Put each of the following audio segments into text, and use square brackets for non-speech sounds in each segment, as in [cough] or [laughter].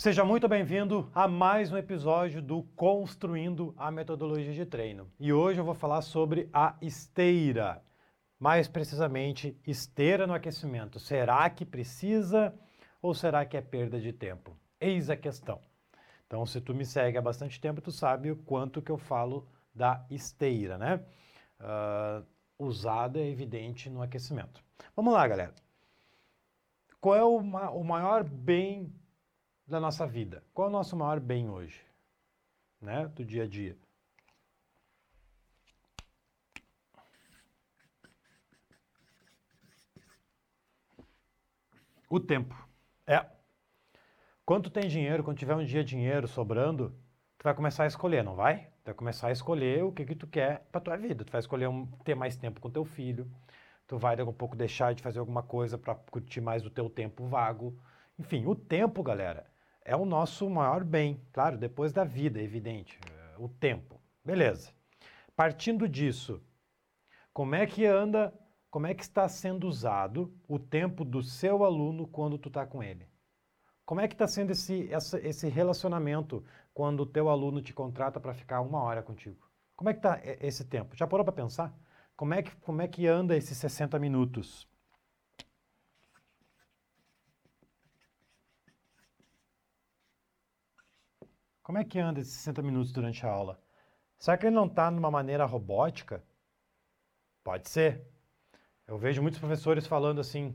Seja muito bem-vindo a mais um episódio do Construindo a Metodologia de Treino. E hoje eu vou falar sobre a esteira. Mais precisamente, esteira no aquecimento. Será que precisa ou será que é perda de tempo? Eis a questão. Então, se tu me segue há bastante tempo, tu sabe o quanto que eu falo da esteira, né? Uh, usada, é evidente, no aquecimento. Vamos lá, galera. Qual é o, ma o maior bem da nossa vida? Qual é o nosso maior bem hoje? Né? Do dia a dia. O tempo. É. Quando tem dinheiro, quando tiver um dia dinheiro sobrando, tu vai começar a escolher, não vai? Tu vai começar a escolher o que que tu quer para tua vida. Tu vai escolher um, ter mais tempo com teu filho. Tu vai um pouco deixar de fazer alguma coisa para curtir mais o teu tempo vago. Enfim, o tempo, galera, é o nosso maior bem, claro, depois da vida, é evidente, é, o tempo. Beleza. Partindo disso, como é que anda, como é que está sendo usado o tempo do seu aluno quando tu está com ele? Como é que está sendo esse, esse relacionamento quando o teu aluno te contrata para ficar uma hora contigo? Como é que está esse tempo? Já parou para pensar? Como é, que, como é que anda esses 60 minutos? Como é que anda esses 60 minutos durante a aula? Será que ele não está numa maneira robótica? Pode ser. Eu vejo muitos professores falando assim: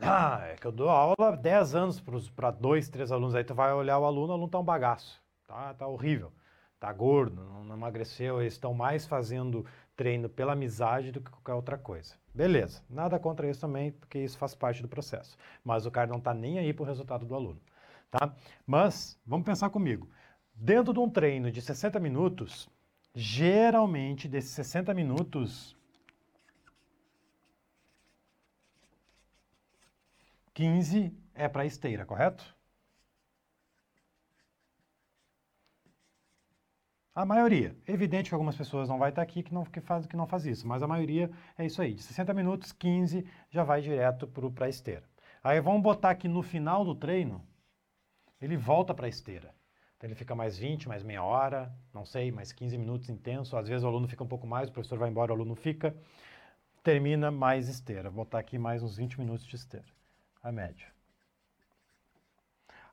ah, é que eu dou aula 10 anos para dois, três alunos. Aí tu vai olhar o aluno, o aluno tá um bagaço. Tá, tá horrível. Tá gordo, não, não emagreceu. Eles estão mais fazendo treino pela amizade do que qualquer outra coisa. Beleza. Nada contra isso também, porque isso faz parte do processo. Mas o cara não tá nem aí pro resultado do aluno. Tá? Mas, vamos pensar comigo. Dentro de um treino de 60 minutos, geralmente desses 60 minutos, 15 é para esteira, correto? A maioria. Evidente que algumas pessoas não vai estar aqui que não, que faz, que não faz isso, mas a maioria é isso aí. De 60 minutos, 15 já vai direto para a esteira. Aí vamos botar aqui no final do treino, ele volta para a esteira. Então ele fica mais 20, mais meia hora, não sei, mais 15 minutos intenso. Às vezes o aluno fica um pouco mais, o professor vai embora, o aluno fica. Termina mais esteira. Vou botar aqui mais uns 20 minutos de esteira. A média.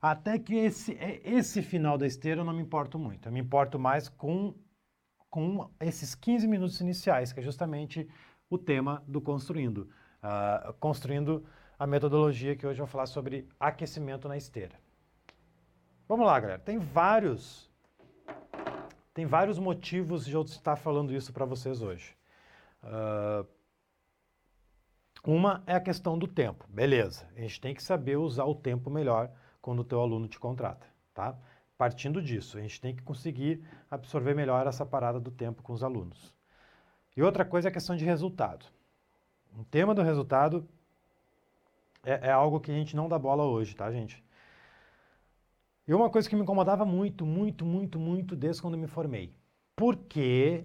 Até que esse, é, esse final da esteira eu não me importo muito. Eu me importo mais com, com esses 15 minutos iniciais, que é justamente o tema do construindo. Uh, construindo a metodologia que hoje eu vou falar sobre aquecimento na esteira. Vamos lá, galera. Tem vários tem vários motivos de eu estar falando isso para vocês hoje. Uh, uma é a questão do tempo. Beleza, a gente tem que saber usar o tempo melhor quando o teu aluno te contrata, tá? Partindo disso, a gente tem que conseguir absorver melhor essa parada do tempo com os alunos. E outra coisa é a questão de resultado. O tema do resultado é, é algo que a gente não dá bola hoje, tá, gente? E uma coisa que me incomodava muito, muito, muito, muito desde quando me formei. Por que,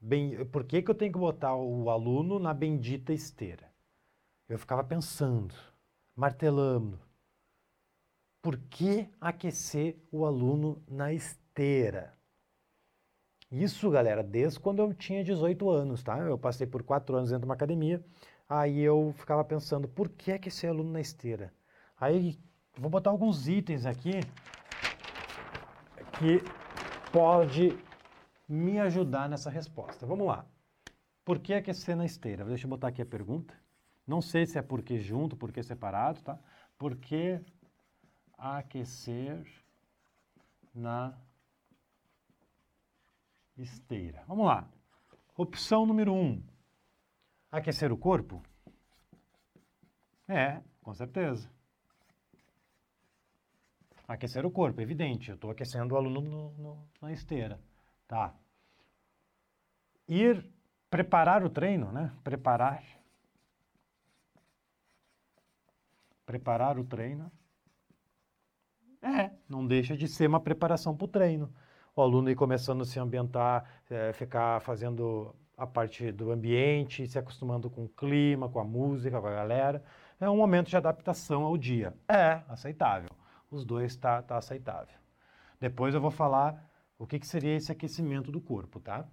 bem, por que, que eu tenho que botar o aluno na bendita esteira? Eu ficava pensando, martelando. Por que aquecer o aluno na esteira? Isso, galera, desde quando eu tinha 18 anos, tá? Eu passei por quatro anos dentro de uma academia, aí eu ficava pensando, por que aquecer aluno na esteira? Aí Vou botar alguns itens aqui que pode me ajudar nessa resposta. Vamos lá. Por que aquecer na esteira? Deixa eu botar aqui a pergunta. Não sei se é porque junto, porque separado, tá? Por que aquecer na esteira? Vamos lá. Opção número 1. Um, aquecer o corpo? É, com certeza. Aquecer o corpo, evidente. Eu estou aquecendo o aluno no, no, na esteira. Tá. Ir preparar o treino, né? Preparar. Preparar o treino. É, não deixa de ser uma preparação para o treino. O aluno ir começando a se ambientar, é, ficar fazendo a parte do ambiente, se acostumando com o clima, com a música, com a galera. É um momento de adaptação ao dia. É aceitável. Os dois tá, tá aceitável. Depois eu vou falar o que, que seria esse aquecimento do corpo, tá?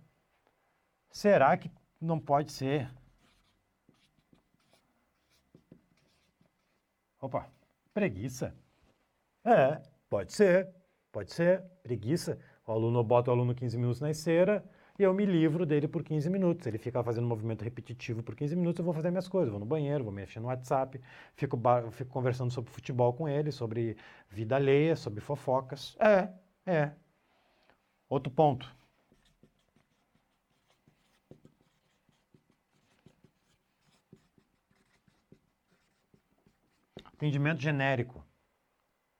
Será que não pode ser? Opa, preguiça. É, pode ser, pode ser, preguiça. O aluno bota o aluno 15 minutos na esteira e eu me livro dele por 15 minutos. Ele fica fazendo um movimento repetitivo por 15 minutos, eu vou fazer minhas coisas, vou no banheiro, vou mexer no WhatsApp, fico, fico conversando sobre futebol com ele, sobre vida alheia, sobre fofocas. É, é. Outro ponto. Atendimento genérico.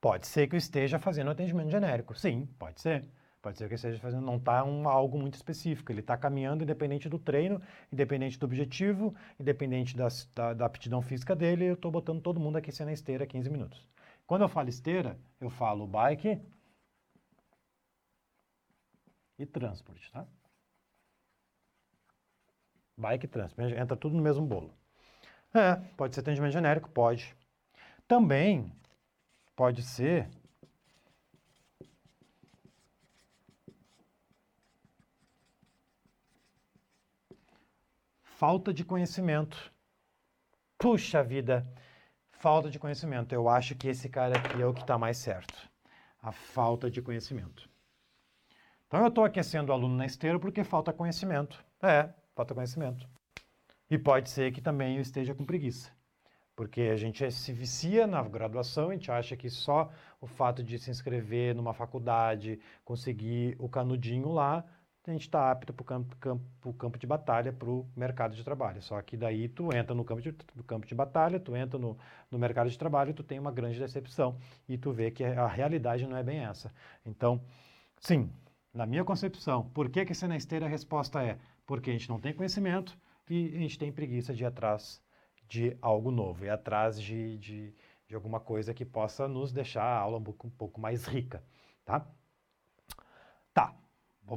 Pode ser que eu esteja fazendo atendimento genérico. Sim, pode ser. Pode ser que eu esteja fazendo, não está um, algo muito específico. Ele está caminhando independente do treino, independente do objetivo, independente das, da, da aptidão física dele. Eu estou botando todo mundo aquecendo na esteira 15 minutos. Quando eu falo esteira, eu falo bike e transporte, tá? Bike e transporte. Entra tudo no mesmo bolo. É, pode ser atendimento genérico? Pode. Também pode ser falta de conhecimento. Puxa vida, falta de conhecimento. Eu acho que esse cara aqui é o que está mais certo. A falta de conhecimento. Então eu estou aquecendo o aluno na esteira porque falta conhecimento. É, falta conhecimento. E pode ser que também eu esteja com preguiça. Porque a gente se vicia na graduação, a gente acha que só o fato de se inscrever numa faculdade, conseguir o canudinho lá, a gente está apto para o campo, campo, campo de batalha, para o mercado de trabalho. Só que daí tu entra no campo de, no campo de batalha, tu entra no, no mercado de trabalho e tu tem uma grande decepção. E tu vê que a realidade não é bem essa. Então, sim, na minha concepção, por que, que ser na esteira a resposta é? Porque a gente não tem conhecimento e a gente tem preguiça de ir atrás de algo novo, e atrás de, de, de alguma coisa que possa nos deixar a aula um pouco, um pouco mais rica? Tá,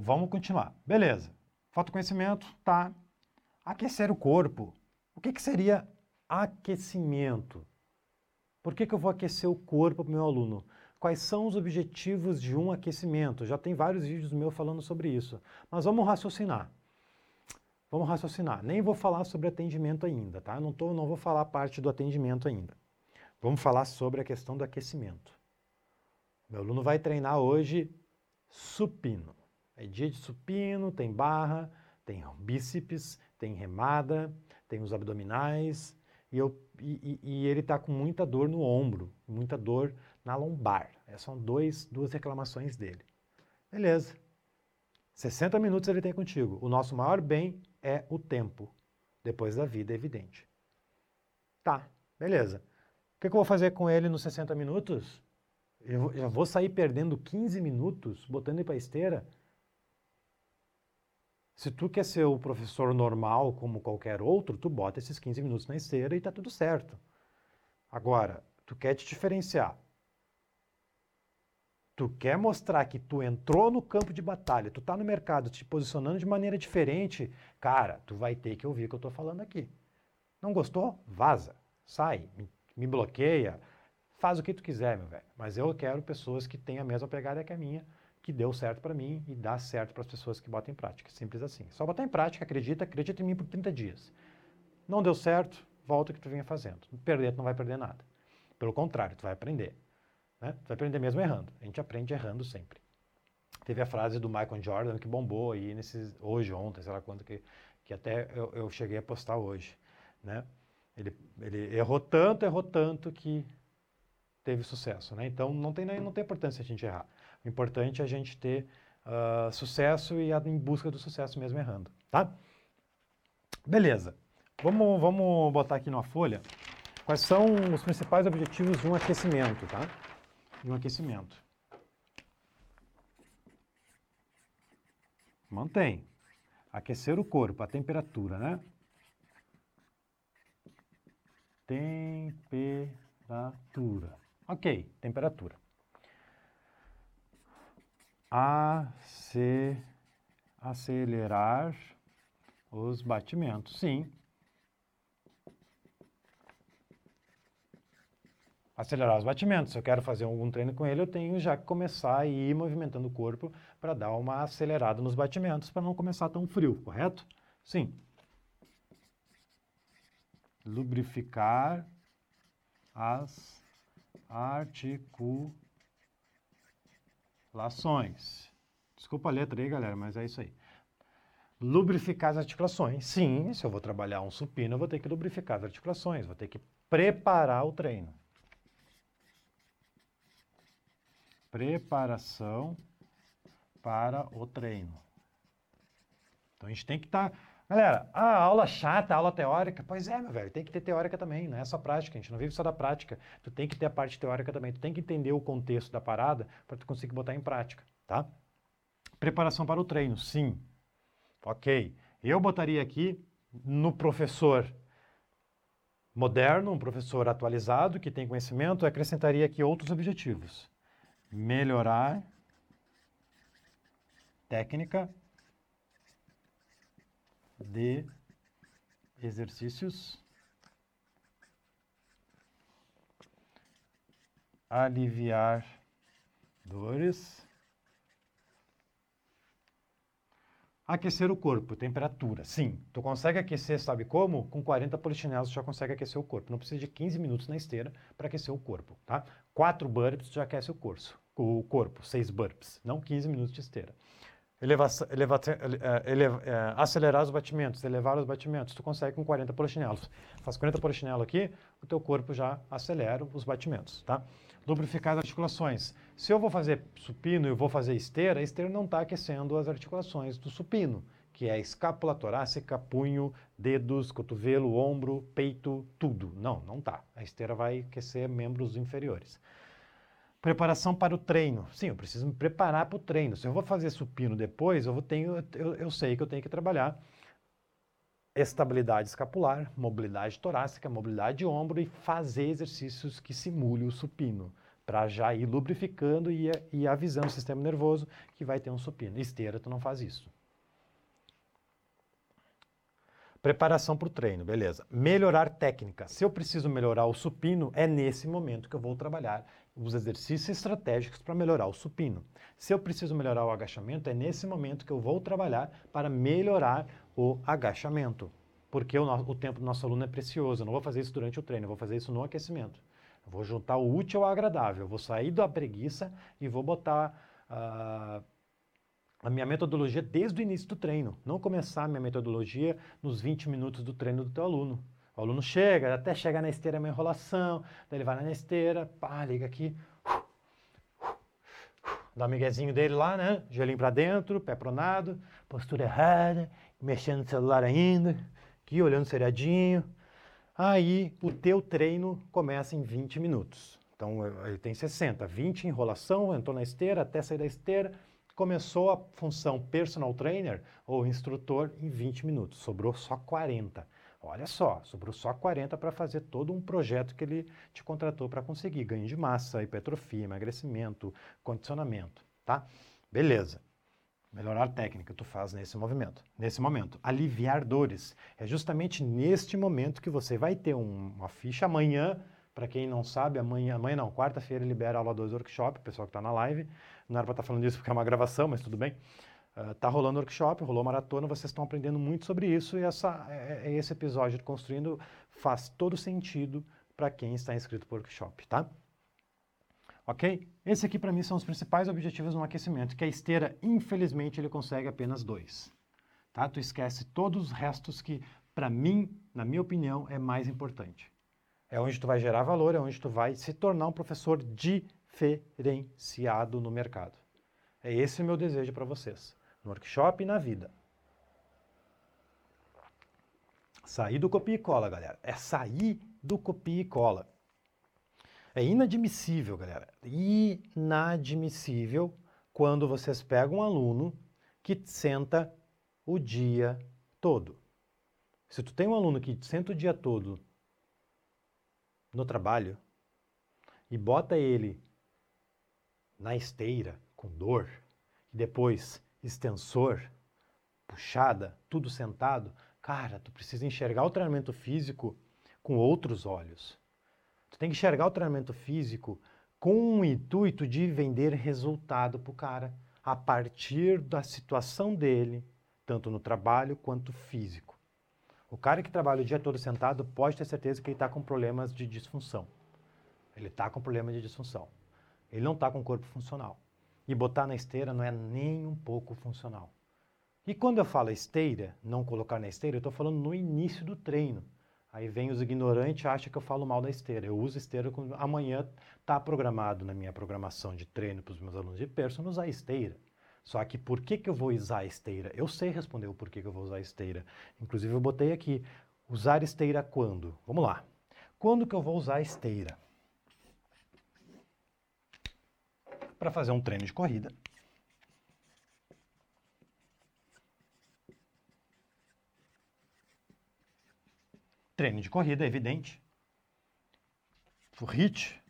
vamos continuar. Beleza, falta conhecimento, tá. Aquecer o corpo. O que, que seria aquecimento? Por que, que eu vou aquecer o corpo para o meu aluno? Quais são os objetivos de um aquecimento? Já tem vários vídeos meus falando sobre isso. Mas vamos raciocinar. Vamos raciocinar. Nem vou falar sobre atendimento ainda, tá? Não, tô, não vou falar parte do atendimento ainda. Vamos falar sobre a questão do aquecimento. Meu aluno vai treinar hoje supino. É dia de supino, tem barra, tem bíceps, tem remada, tem os abdominais, e, eu, e, e ele está com muita dor no ombro, muita dor na lombar. Essas são dois, duas reclamações dele. Beleza. 60 minutos ele tem contigo. O nosso maior bem é o tempo. Depois da vida, é evidente. Tá, beleza. O que, que eu vou fazer com ele nos 60 minutos? Eu já vou sair perdendo 15 minutos botando ele para esteira? Se tu quer ser o professor normal como qualquer outro, tu bota esses 15 minutos na esteira e tá tudo certo. Agora, tu quer te diferenciar. Tu quer mostrar que tu entrou no campo de batalha, tu tá no mercado te posicionando de maneira diferente, cara, tu vai ter que ouvir o que eu tô falando aqui. Não gostou? Vaza, sai, me, bloqueia, faz o que tu quiser, meu velho. Mas eu quero pessoas que tenham a mesma pegada que a minha, que deu certo para mim e dá certo para as pessoas que botam em prática. Simples assim. Só botar em prática, acredita, acredita em mim por 30 dias. Não deu certo, volta o que tu vinha fazendo. Perder, tu não vai perder nada. Pelo contrário, tu vai aprender. Né? Você vai aprender mesmo errando. A gente aprende errando sempre. Teve a frase do Michael Jordan que bombou aí nesses, hoje, ontem, sei lá quanto, que, que até eu, eu cheguei a postar hoje. Né? Ele, ele errou tanto, errou tanto que teve sucesso. Né? Então não tem, não tem importância a gente errar. Importante é a gente ter uh, sucesso e em busca do sucesso mesmo errando. Tá? Beleza. Vamos, vamos botar aqui numa folha quais são os principais objetivos de um aquecimento. Tá? e o aquecimento. Mantém. Aquecer o corpo, a temperatura, né? Temperatura. Ok, temperatura. Ace, acelerar os batimentos. Sim, acelerar os batimentos. Se eu quero fazer algum treino com ele, eu tenho já que começar a ir movimentando o corpo para dar uma acelerada nos batimentos, para não começar tão frio, correto? Sim. Lubrificar as articulações. Desculpa a letra aí, galera, mas é isso aí. Lubrificar as articulações. Sim, se eu vou trabalhar um supino, eu vou ter que lubrificar as articulações, vou ter que preparar o treino. Preparação para o treino. Então a gente tem que estar. Tá... Galera, a aula chata, a aula teórica, pois é, meu velho, tem que ter teórica também, não é só prática, a gente não vive só da prática. Tu tem que ter a parte teórica também, tu tem que entender o contexto da parada para tu conseguir botar em prática, tá? Preparação para o treino, sim. Ok. Eu botaria aqui no professor moderno, um professor atualizado, que tem conhecimento, acrescentaria aqui outros objetivos. Melhorar técnica de exercícios, aliviar dores, aquecer o corpo, temperatura. Sim, tu consegue aquecer, sabe como? Com 40 polichinelos tu já consegue aquecer o corpo. Não precisa de 15 minutos na esteira para aquecer o corpo, tá? 4 burpees tu já aquece o corpo, o corpo, 6 burpees, não 15 minutos de esteira eleva, eh, eh, acelerar os batimentos, elevar os batimentos, tu consegue com 40 polichinelos. Faz 40 polichinelos aqui, o teu corpo já acelera os batimentos, tá? Lubrificar as articulações. Se eu vou fazer supino e vou fazer esteira, a esteira não está aquecendo as articulações do supino, que é escápula torácica, punho, dedos, cotovelo, ombro, peito, tudo. Não, não tá. A esteira vai aquecer membros inferiores. Preparação para o treino. Sim, eu preciso me preparar para o treino. Se eu vou fazer supino depois, eu, vou tenho, eu, eu sei que eu tenho que trabalhar estabilidade escapular, mobilidade torácica, mobilidade de ombro e fazer exercícios que simulem o supino, para já ir lubrificando e, e avisando o sistema nervoso que vai ter um supino. Esteira, tu não faz isso. Preparação para o treino, beleza. Melhorar técnica. Se eu preciso melhorar o supino, é nesse momento que eu vou trabalhar os exercícios estratégicos para melhorar o supino. Se eu preciso melhorar o agachamento, é nesse momento que eu vou trabalhar para melhorar o agachamento. Porque o, o tempo do nosso aluno é precioso. Eu não vou fazer isso durante o treino, eu vou fazer isso no aquecimento. Eu vou juntar o útil ao agradável. Eu vou sair da preguiça e vou botar uh, a minha metodologia desde o início do treino. Não começar a minha metodologia nos 20 minutos do treino do teu aluno. O aluno chega, até chegar na esteira é uma enrolação, daí ele vai na esteira, pá, liga aqui, dá um miguezinho dele lá, né? Gelinho para dentro, pé pronado, postura errada, mexendo no celular ainda, aqui olhando seriadinho. Aí o teu treino começa em 20 minutos. Então ele tem 60, 20 enrolação, entrou na esteira, até sair da esteira, começou a função personal trainer ou instrutor em 20 minutos, sobrou só 40. Olha só, sobrou só 40 para fazer todo um projeto que ele te contratou para conseguir ganho de massa, hipertrofia, emagrecimento, condicionamento, tá? Beleza. Melhorar a técnica tu faz nesse movimento, nesse momento. Aliviar dores. É justamente neste momento que você vai ter um, uma ficha amanhã. Para quem não sabe, amanhã, amanhã não, quarta-feira libera a aula 2 workshop, pessoal que está na live. Não era para estar tá falando disso porque é uma gravação, mas tudo bem. Está ah, uh, rolando workshop, rolou maratona, vocês estão aprendendo muito sobre isso e essa, é, é esse episódio de Construindo faz todo sentido para quem está inscrito para o workshop, tá? Ok? Esse aqui para mim são os principais objetivos no aquecimento, que a esteira, infelizmente, ele consegue apenas dois. Tá? Tu esquece todos os restos que, para mim, na minha opinião, é mais importante. É onde tu vai gerar valor, é onde tu vai se tornar um professor diferenciado no mercado. É esse o meu desejo para vocês no workshop e na vida. Sair do copia e cola, galera. É sair do copia e cola. É inadmissível, galera. Inadmissível quando vocês pegam um aluno que senta o dia todo. Se tu tem um aluno que senta o dia todo no trabalho e bota ele na esteira com dor e depois extensor, puxada, tudo sentado, cara, tu precisa enxergar o treinamento físico com outros olhos. Tu tem que enxergar o treinamento físico com o intuito de vender resultado para o cara a partir da situação dele, tanto no trabalho quanto físico. O cara que trabalha o dia todo sentado pode ter certeza que ele está com problemas de disfunção. Ele está com problema de disfunção. Ele não está com corpo funcional. E botar na esteira não é nem um pouco funcional. E quando eu falo esteira, não colocar na esteira, eu estou falando no início do treino. Aí vem os ignorantes e acham que eu falo mal da esteira. Eu uso esteira quando amanhã está programado na minha programação de treino para os meus alunos de personal usar esteira. Só que por que, que eu vou usar esteira? Eu sei responder o porquê que eu vou usar esteira. Inclusive eu botei aqui, usar esteira quando? Vamos lá. Quando que eu vou usar esteira? Para fazer um treino de corrida. Treino de corrida, evidente. O hit,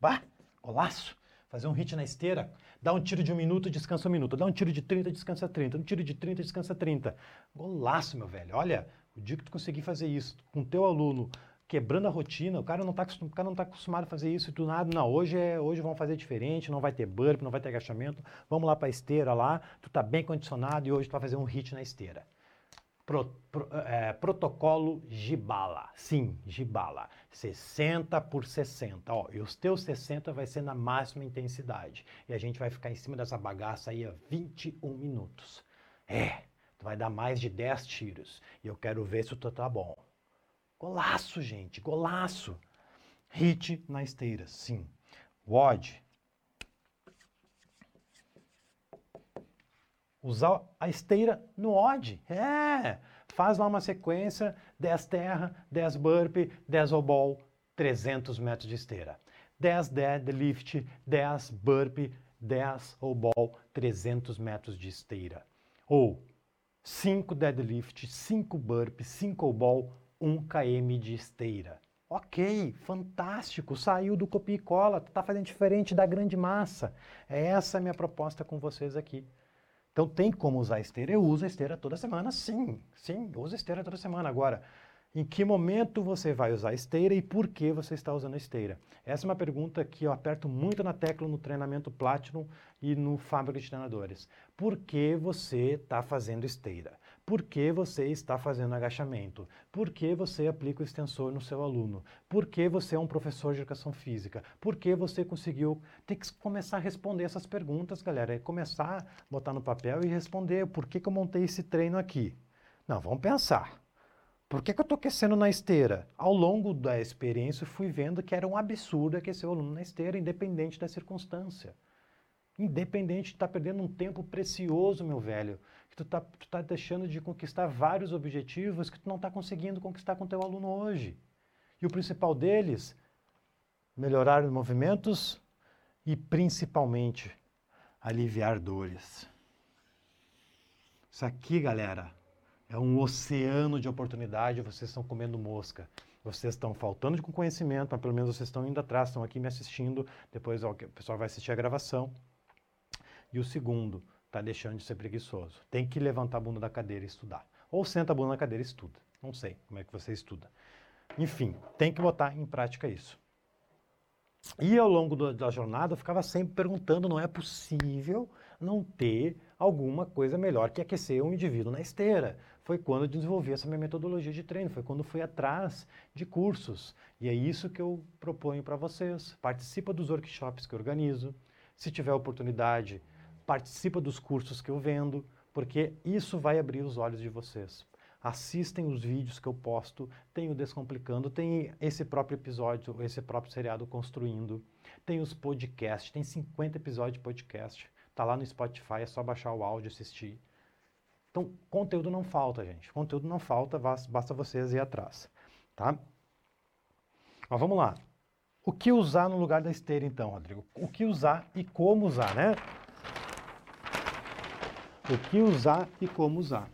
bah, golaço. Fazer um hit na esteira, dá um tiro de um minuto, descansa um minuto. Dá um tiro de 30, descansa 30. Um tiro de 30, descansa 30. Golaço, meu velho. Olha, o dia que tu conseguir fazer isso com teu aluno, quebrando a rotina, o cara não está tá acostumado a fazer isso e tu nada, não, hoje é, hoje vamos fazer diferente, não vai ter burp, não vai ter agachamento, vamos lá para a esteira lá, tu tá bem condicionado e hoje tu vai fazer um hit na esteira. Pro, pro, é, protocolo Gibala. Sim, Gibala. 60 por 60. Ó, e os teus 60 vai ser na máxima intensidade. E a gente vai ficar em cima dessa bagaça aí a 21 minutos. É, tu vai dar mais de 10 tiros. E eu quero ver se tu tá bom. Golaço, gente, golaço. Hit na esteira, sim. WOD. Usar a esteira no odd. É, faz lá uma sequência, 10 terra, 10 burpee, 10 obol, 300 metros de esteira. 10 deadlift, 10 burpee, 10 obol, 300 metros de esteira. Ou 5 deadlift, 5 burpee, 5 obol, 1 km de esteira. Ok, fantástico, saiu do copia e cola, está fazendo diferente da grande massa. É essa a minha proposta com vocês aqui. Então tem como usar esteira. Eu uso esteira toda semana, sim. Sim, uso esteira toda semana. Agora, em que momento você vai usar esteira e por que você está usando esteira? Essa é uma pergunta que eu aperto muito na tecla no treinamento Platinum e no Fábrica de Treinadores. Por que você está fazendo esteira? Por que você está fazendo agachamento? Por que você aplica o extensor no seu aluno? Por que você é um professor de educação física? Por que você conseguiu? Tem que começar a responder essas perguntas, galera. É começar a botar no papel e responder. Por que, que eu montei esse treino aqui? Não, vamos pensar. Por que, que eu estou aquecendo na esteira? Ao longo da experiência, fui vendo que era um absurdo aquecer o aluno na esteira, independente da circunstância. Independente de estar tá perdendo um tempo precioso, meu velho, que tu está tá deixando de conquistar vários objetivos que tu não está conseguindo conquistar com teu aluno hoje. E o principal deles, melhorar os movimentos e principalmente aliviar dores. Isso aqui, galera, é um oceano de oportunidade, vocês estão comendo mosca. Vocês estão faltando com conhecimento, mas pelo menos vocês estão indo atrás, estão aqui me assistindo. Depois o pessoal vai assistir a gravação. E o segundo, está deixando de ser preguiçoso. Tem que levantar a bunda da cadeira e estudar. Ou senta a bunda na cadeira e estuda. Não sei como é que você estuda. Enfim, tem que botar em prática isso. E ao longo do, da jornada eu ficava sempre perguntando: não é possível não ter alguma coisa melhor que aquecer um indivíduo na esteira? Foi quando eu desenvolvi essa minha metodologia de treino, foi quando fui atrás de cursos. E é isso que eu proponho para vocês. Participa dos workshops que eu organizo. Se tiver oportunidade, participa dos cursos que eu vendo, porque isso vai abrir os olhos de vocês. Assistem os vídeos que eu posto, tem o Descomplicando, tem esse próprio episódio, esse próprio seriado Construindo, tem os podcasts, tem 50 episódios de podcast, tá lá no Spotify, é só baixar o áudio e assistir. Então, conteúdo não falta, gente. Conteúdo não falta, basta vocês ir atrás, tá? Mas vamos lá. O que usar no lugar da esteira, então, Rodrigo? O que usar e como usar, né? O que usar e como usar.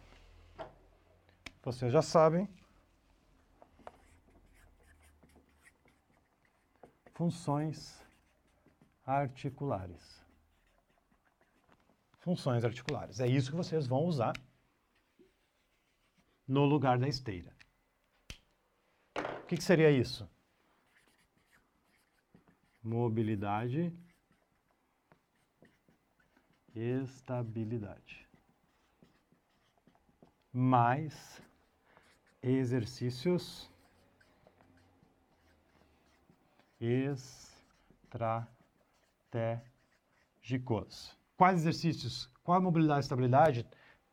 Vocês já sabem. Funções articulares. Funções articulares. É isso que vocês vão usar no lugar da esteira. O que, que seria isso? mobilidade, estabilidade, mais exercícios estratégicos. Quais exercícios? Qual a mobilidade e estabilidade?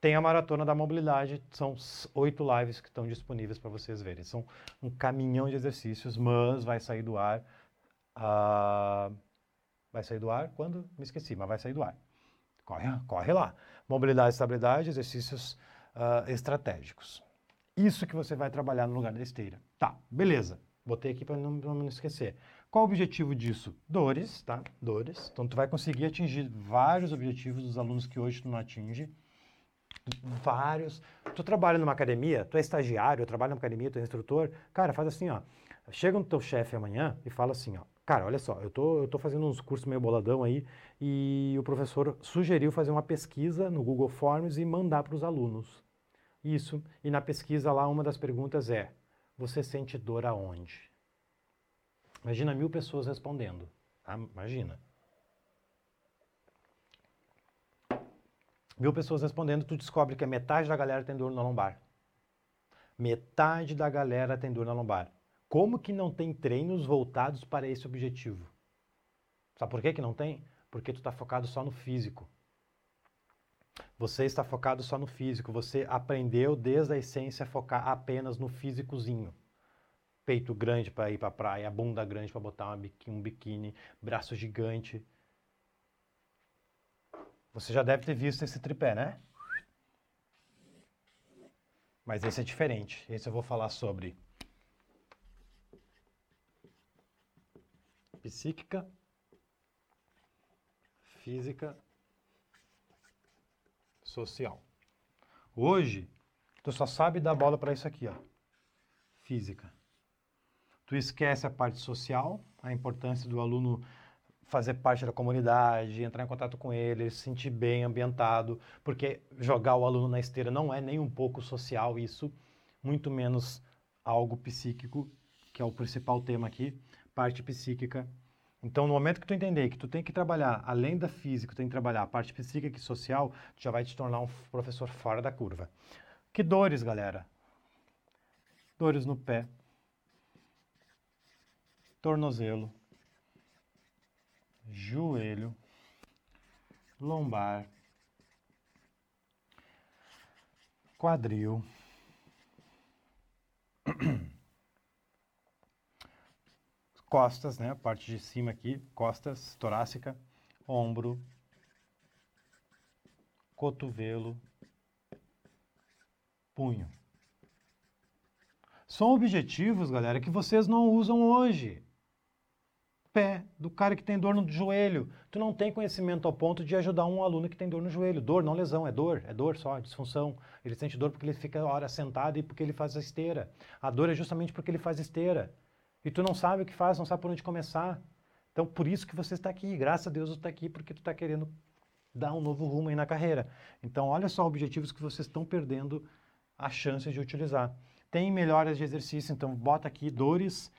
Tem a maratona da mobilidade, são oito lives que estão disponíveis para vocês verem. São um caminhão de exercícios, mas vai sair do ar. Uh, vai sair do ar quando? Me esqueci, mas vai sair do ar. Corre, corre lá. Mobilidade e estabilidade, exercícios uh, estratégicos. Isso que você vai trabalhar no lugar da esteira. Tá, beleza. Botei aqui para não, não esquecer. Qual o objetivo disso? Dores, tá? Dores. Então, tu vai conseguir atingir vários objetivos dos alunos que hoje tu não atinge vários. Tu trabalha numa academia, tu é estagiário, trabalha numa academia, tu é instrutor, cara, faz assim, ó. Chega no teu chefe amanhã e fala assim, ó. Cara, olha só, eu tô, eu tô fazendo uns cursos meio boladão aí e o professor sugeriu fazer uma pesquisa no Google Forms e mandar para os alunos. Isso. E na pesquisa lá, uma das perguntas é: você sente dor aonde? Imagina mil pessoas respondendo. Tá? Imagina. Mil pessoas respondendo, tu descobre que a metade da galera tem dor na lombar. Metade da galera tem dor na lombar. Como que não tem treinos voltados para esse objetivo? Sabe por que, que não tem? Porque tu está focado só no físico. Você está focado só no físico. Você aprendeu desde a essência a focar apenas no físicozinho. Peito grande para ir para praia, bunda grande para botar um biquíni, braço gigante. Você já deve ter visto esse tripé, né? Mas esse é diferente. Esse eu vou falar sobre psíquica, física, social. Hoje, tu só sabe dar bola para isso aqui, ó. Física. Tu esquece a parte social, a importância do aluno fazer parte da comunidade, entrar em contato com ele, se sentir bem ambientado, porque jogar o aluno na esteira não é nem um pouco social isso, muito menos algo psíquico, que é o principal tema aqui, parte psíquica. Então, no momento que tu entender que tu tem que trabalhar, além da física, tu tem que trabalhar a parte psíquica e social, tu já vai te tornar um professor fora da curva. Que dores, galera? Dores no pé, tornozelo, joelho, lombar, quadril, [clears throat] costas, né? A parte de cima aqui, costas, torácica, ombro, cotovelo, punho. São objetivos, galera, que vocês não usam hoje pé, do cara que tem dor no joelho. Tu não tem conhecimento ao ponto de ajudar um aluno que tem dor no joelho. Dor, não lesão, é dor, é dor só, disfunção. Ele sente dor porque ele fica hora sentado e porque ele faz a esteira. A dor é justamente porque ele faz esteira. E tu não sabe o que faz, não sabe por onde começar. Então, por isso que você está aqui. Graças a Deus você está aqui, porque tu está querendo dar um novo rumo aí na carreira. Então, olha só objetivos que vocês estão perdendo a chance de utilizar. Tem melhoras de exercício, então bota aqui dores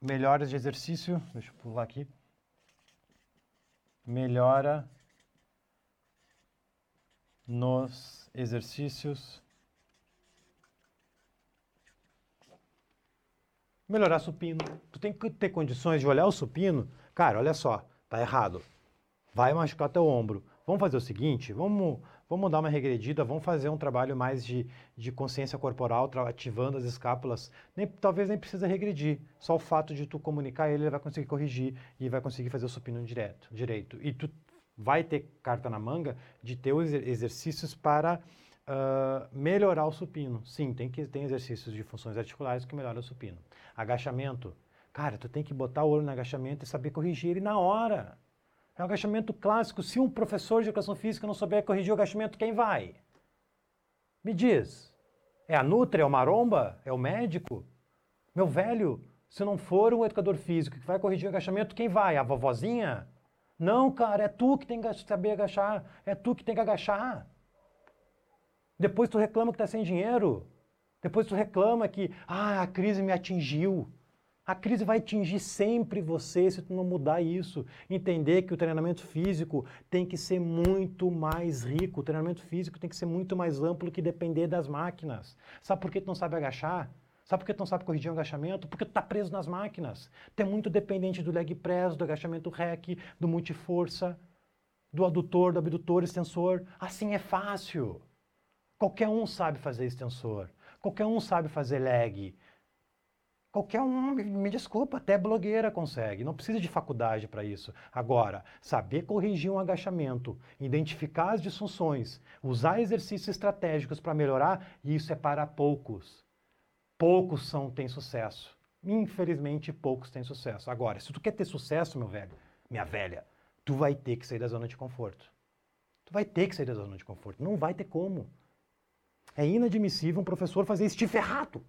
melhoras de exercício, deixa eu pular aqui. Melhora nos exercícios. Melhorar supino. Tu tem que ter condições de olhar o supino. Cara, olha só, tá errado. Vai machucar teu ombro. Vamos fazer o seguinte, vamos, vamos dar uma regredida, vamos fazer um trabalho mais de, de consciência corporal, ativando as escápulas. Nem, talvez nem precisa regredir, só o fato de tu comunicar ele, ele vai conseguir corrigir e vai conseguir fazer o supino direto, direito. E tu vai ter carta na manga de ter os exercícios para uh, melhorar o supino. Sim, tem, que, tem exercícios de funções articulares que melhoram o supino. Agachamento. Cara, tu tem que botar o olho no agachamento e saber corrigir ele na hora. É um agachamento clássico. Se um professor de educação física não souber corrigir o agachamento, quem vai? Me diz. É a Nutri, é o Maromba? É o médico? Meu velho, se não for um educador físico que vai corrigir o agachamento, quem vai? A vovozinha? Não, cara, é tu que tem que saber agachar. É tu que tem que agachar. Depois tu reclama que está sem dinheiro. Depois tu reclama que ah, a crise me atingiu. A crise vai atingir sempre você se tu não mudar isso. Entender que o treinamento físico tem que ser muito mais rico, o treinamento físico tem que ser muito mais amplo que depender das máquinas. Sabe por que tu não sabe agachar? Sabe por que tu não sabe corrigir um agachamento? Porque tu tá preso nas máquinas. Tu é muito dependente do leg press, do agachamento rec, do multiforça, do adutor, do abdutor, extensor. Assim é fácil. Qualquer um sabe fazer extensor. Qualquer um sabe fazer leg. Qualquer um, me desculpa, até blogueira consegue, não precisa de faculdade para isso. Agora, saber corrigir um agachamento, identificar as disfunções, usar exercícios estratégicos para melhorar, isso é para poucos. Poucos são têm sucesso. Infelizmente, poucos têm sucesso. Agora, se tu quer ter sucesso, meu velho, minha velha, tu vai ter que sair da zona de conforto. Tu vai ter que sair da zona de conforto. Não vai ter como. É inadmissível um professor fazer stiff errado.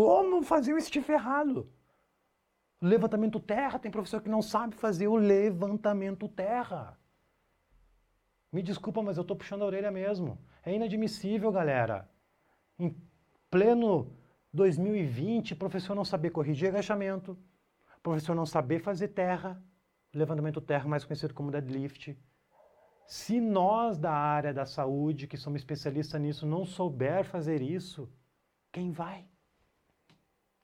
Como fazer o stiff errado? Levantamento terra, tem professor que não sabe fazer o levantamento terra. Me desculpa, mas eu estou puxando a orelha mesmo. É inadmissível, galera. Em pleno 2020, professor não saber corrigir agachamento, professor não saber fazer terra, levantamento terra, mais conhecido como deadlift. Se nós da área da saúde, que somos especialistas nisso, não souber fazer isso, quem vai?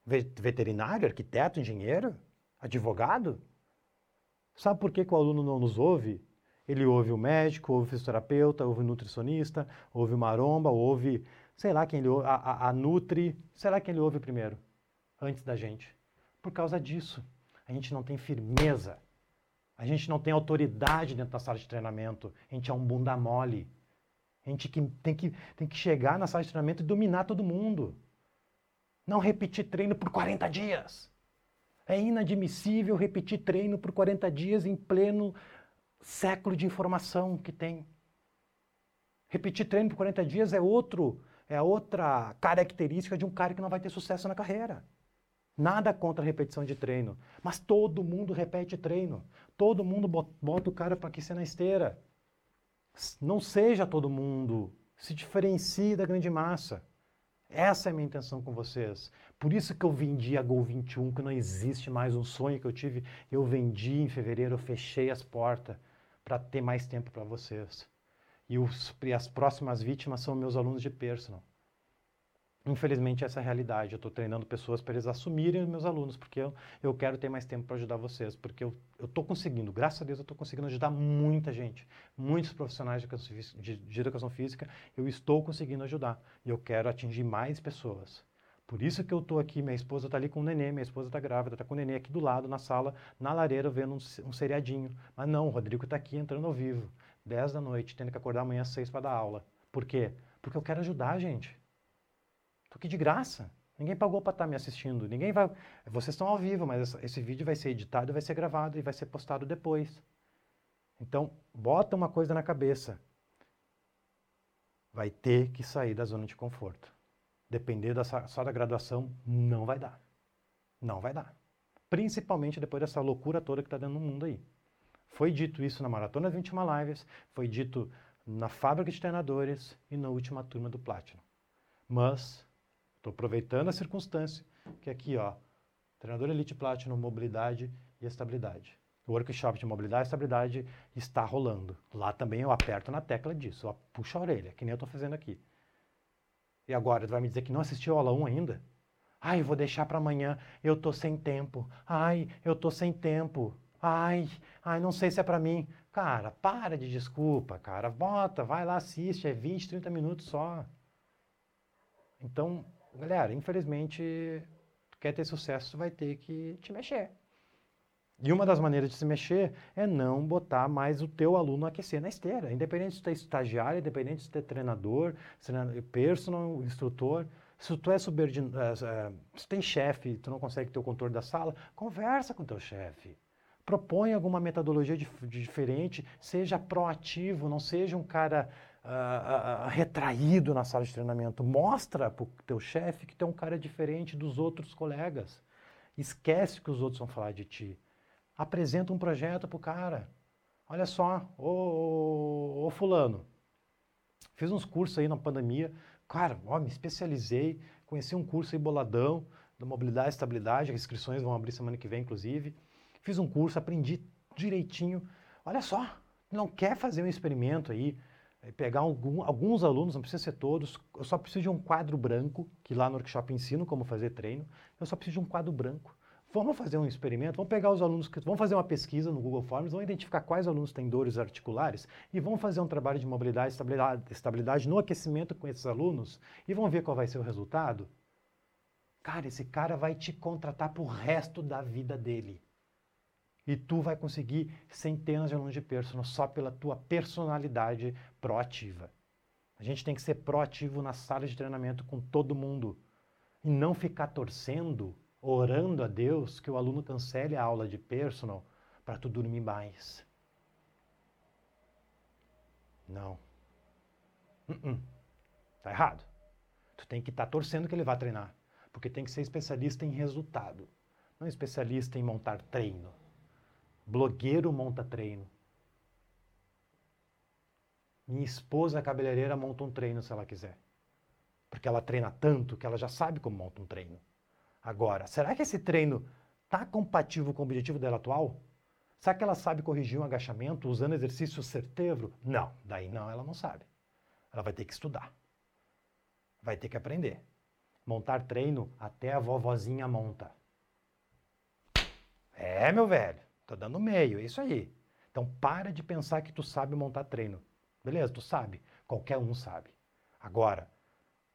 Veterinário, arquiteto, engenheiro, advogado? Sabe por que, que o aluno não nos ouve? Ele ouve o médico, ouve o fisioterapeuta, ouve o nutricionista, ouve o maromba, ouve, sei lá quem ele ouve, a, a, a Nutri, sei lá quem ele ouve primeiro, antes da gente. Por causa disso, a gente não tem firmeza, a gente não tem autoridade dentro da sala de treinamento, a gente é um bunda mole. A gente tem que, tem que chegar na sala de treinamento e dominar todo mundo. Não repetir treino por 40 dias. É inadmissível repetir treino por 40 dias em pleno século de informação que tem. Repetir treino por 40 dias é outro, é outra característica de um cara que não vai ter sucesso na carreira. Nada contra a repetição de treino, mas todo mundo repete treino. Todo mundo bota o cara para aquecer na esteira. Não seja todo mundo, se diferencie da grande massa. Essa é a minha intenção com vocês. Por isso que eu vendi a Gol 21, que não existe mais um sonho que eu tive. Eu vendi em fevereiro, eu fechei as portas para ter mais tempo para vocês. E, os, e as próximas vítimas são meus alunos de personal. Infelizmente, essa é a realidade. Eu estou treinando pessoas para eles assumirem os meus alunos, porque eu, eu quero ter mais tempo para ajudar vocês, porque eu estou conseguindo, graças a Deus, eu estou conseguindo ajudar muita gente, muitos profissionais de de, de educação física, eu estou conseguindo ajudar e eu quero atingir mais pessoas. Por isso que eu estou aqui, minha esposa está ali com o nenê, minha esposa está grávida, está com o nenê aqui do lado, na sala, na lareira, vendo um, um seriadinho. Mas não, o Rodrigo está aqui entrando ao vivo, 10 da noite, tendo que acordar amanhã às 6 para dar aula. Por quê? Porque eu quero ajudar a gente. Estou aqui de graça. Ninguém pagou para estar tá me assistindo. Ninguém vai. Vocês estão ao vivo, mas esse vídeo vai ser editado, vai ser gravado e vai ser postado depois. Então, bota uma coisa na cabeça. Vai ter que sair da zona de conforto. Depender da, só da graduação, não vai dar. Não vai dar. Principalmente depois dessa loucura toda que está dando no mundo aí. Foi dito isso na Maratona 21 Lives, foi dito na Fábrica de Treinadores e na última turma do Platinum. Mas Estou aproveitando a circunstância que aqui, ó, treinador Elite Platinum, mobilidade e estabilidade. O workshop de mobilidade e estabilidade está rolando. Lá também eu aperto na tecla disso, ó, puxa a orelha, que nem eu estou fazendo aqui. E agora, tu vai me dizer que não assistiu aula 1 ainda? Ai, vou deixar para amanhã, eu tô sem tempo. Ai, eu tô sem tempo. Ai, ai, não sei se é para mim. Cara, para de desculpa, cara. Bota, vai lá, assiste, é 20, 30 minutos só. Então, galera, infelizmente, tu quer ter sucesso, tu vai ter que te mexer. E uma das maneiras de se mexer é não botar mais o teu aluno aquecer na esteira. Independente se tu é estagiário, independente tu é treinador, é personal, instrutor. Se tu é subordinado, é, se tem chefe, tu não consegue ter o controle da sala, conversa com teu chefe. Propõe alguma metodologia diferente, seja proativo, não seja um cara retraído na sala de treinamento. Mostra para o teu chefe que tu é um cara diferente dos outros colegas. Esquece que os outros vão falar de ti. Apresenta um projeto para o cara. Olha só, ô, ô, ô, fulano, fiz uns cursos aí na pandemia. Cara, ó, me especializei, conheci um curso aí boladão, da mobilidade e estabilidade, as inscrições vão abrir semana que vem, inclusive. Fiz um curso, aprendi direitinho. Olha só, não quer fazer um experimento aí, pegar algum, alguns alunos, não precisa ser todos, eu só preciso de um quadro branco, que lá no workshop ensino como fazer treino, eu só preciso de um quadro branco. Vamos fazer um experimento, vamos pegar os alunos, que, vamos fazer uma pesquisa no Google Forms, vamos identificar quais alunos têm dores articulares e vamos fazer um trabalho de mobilidade estabilidade, estabilidade no aquecimento com esses alunos e vamos ver qual vai ser o resultado. Cara, esse cara vai te contratar para o resto da vida dele. E tu vai conseguir centenas de alunos de personal só pela tua personalidade proativa. A gente tem que ser proativo na sala de treinamento com todo mundo. E não ficar torcendo, orando a Deus que o aluno cancele a aula de personal para tu dormir mais. Não. Uh -uh. Tá errado. Tu tem que estar tá torcendo que ele vá treinar. Porque tem que ser especialista em resultado, não especialista em montar treino. Blogueiro monta treino. Minha esposa cabeleireira monta um treino se ela quiser. Porque ela treina tanto que ela já sabe como monta um treino. Agora, será que esse treino está compatível com o objetivo dela atual? Será que ela sabe corrigir um agachamento usando exercício certeiro? Não, daí não, ela não sabe. Ela vai ter que estudar. Vai ter que aprender. Montar treino, até a vovozinha monta. É, meu velho, tô dando meio, é isso aí. Então para de pensar que tu sabe montar treino. Beleza, tu sabe, qualquer um sabe. Agora,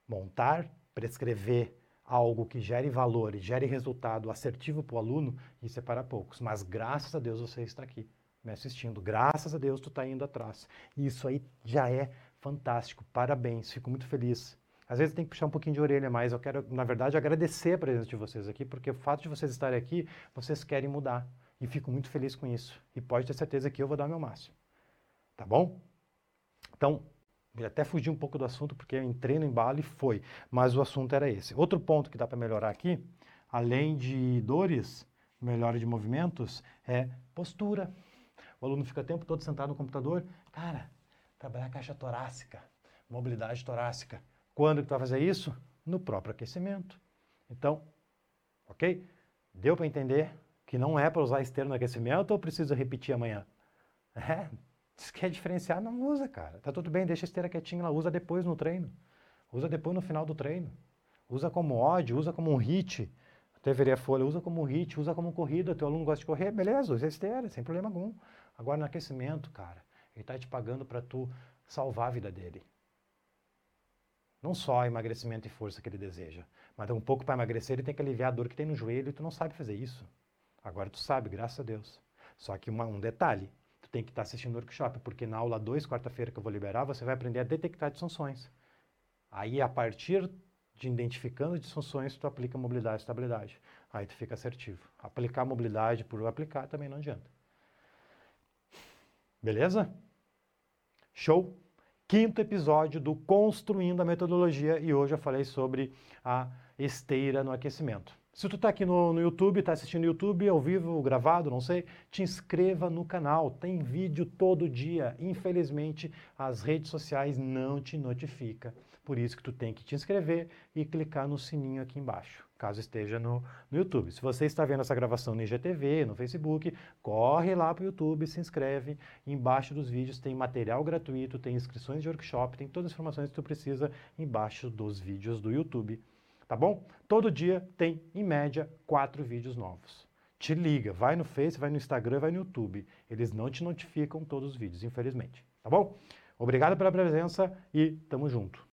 montar, prescrever algo que gere valor e gere resultado assertivo para o aluno, isso é para poucos. Mas graças a Deus você está aqui me assistindo. Graças a Deus tu está indo atrás. Isso aí já é fantástico. Parabéns, fico muito feliz. Às vezes tem que puxar um pouquinho de orelha, mas eu quero, na verdade, agradecer a presença de vocês aqui, porque o fato de vocês estarem aqui, vocês querem mudar. E fico muito feliz com isso. E pode ter certeza que eu vou dar meu máximo. Tá bom? Então, eu até fugi um pouco do assunto, porque eu entrei no embalo e foi. Mas o assunto era esse. Outro ponto que dá para melhorar aqui, além de dores, melhora de movimentos, é postura. O aluno fica o tempo todo sentado no computador. Cara, trabalhar caixa torácica, mobilidade torácica. Quando que tu vai fazer isso? No próprio aquecimento. Então, ok? Deu para entender que não é para usar esteiro no aquecimento ou precisa repetir amanhã? [laughs] É, se quer diferenciar, não usa, cara. Tá tudo bem, deixa a esteira quietinha lá, usa depois no treino. Usa depois no final do treino. Usa como ódio, usa como um hit. Deveria folha, usa como um hit, usa como corrida. Teu aluno gosta de correr, beleza, usa esteira, sem problema algum. Agora no aquecimento, cara, ele tá te pagando para tu salvar a vida dele. Não só emagrecimento e força que ele deseja, mas um pouco para emagrecer ele tem que aliviar a dor que tem no joelho e tu não sabe fazer isso. Agora tu sabe, graças a Deus. Só que uma, um detalhe, tu tem que estar tá assistindo o workshop, porque na aula 2, quarta-feira que eu vou liberar, você vai aprender a detectar disfunções. Aí, a partir de identificando disfunções, tu aplica mobilidade e estabilidade. Aí tu fica assertivo. Aplicar mobilidade por aplicar também não adianta. Beleza? Show? quinto episódio do Construindo a Metodologia e hoje eu falei sobre a esteira no aquecimento. Se tu está aqui no, no YouTube, está assistindo YouTube ao vivo, gravado, não sei, te inscreva no canal. Tem vídeo todo dia. Infelizmente, as redes sociais não te notificam. Por isso que tu tem que te inscrever e clicar no sininho aqui embaixo caso esteja no, no YouTube. Se você está vendo essa gravação no IGTV, no Facebook, corre lá para o YouTube, se inscreve. Embaixo dos vídeos tem material gratuito, tem inscrições de workshop, tem todas as informações que tu precisa embaixo dos vídeos do YouTube. Tá bom? Todo dia tem, em média, quatro vídeos novos. Te liga, vai no Face, vai no Instagram, vai no YouTube. Eles não te notificam todos os vídeos, infelizmente. Tá bom? Obrigado pela presença e tamo junto.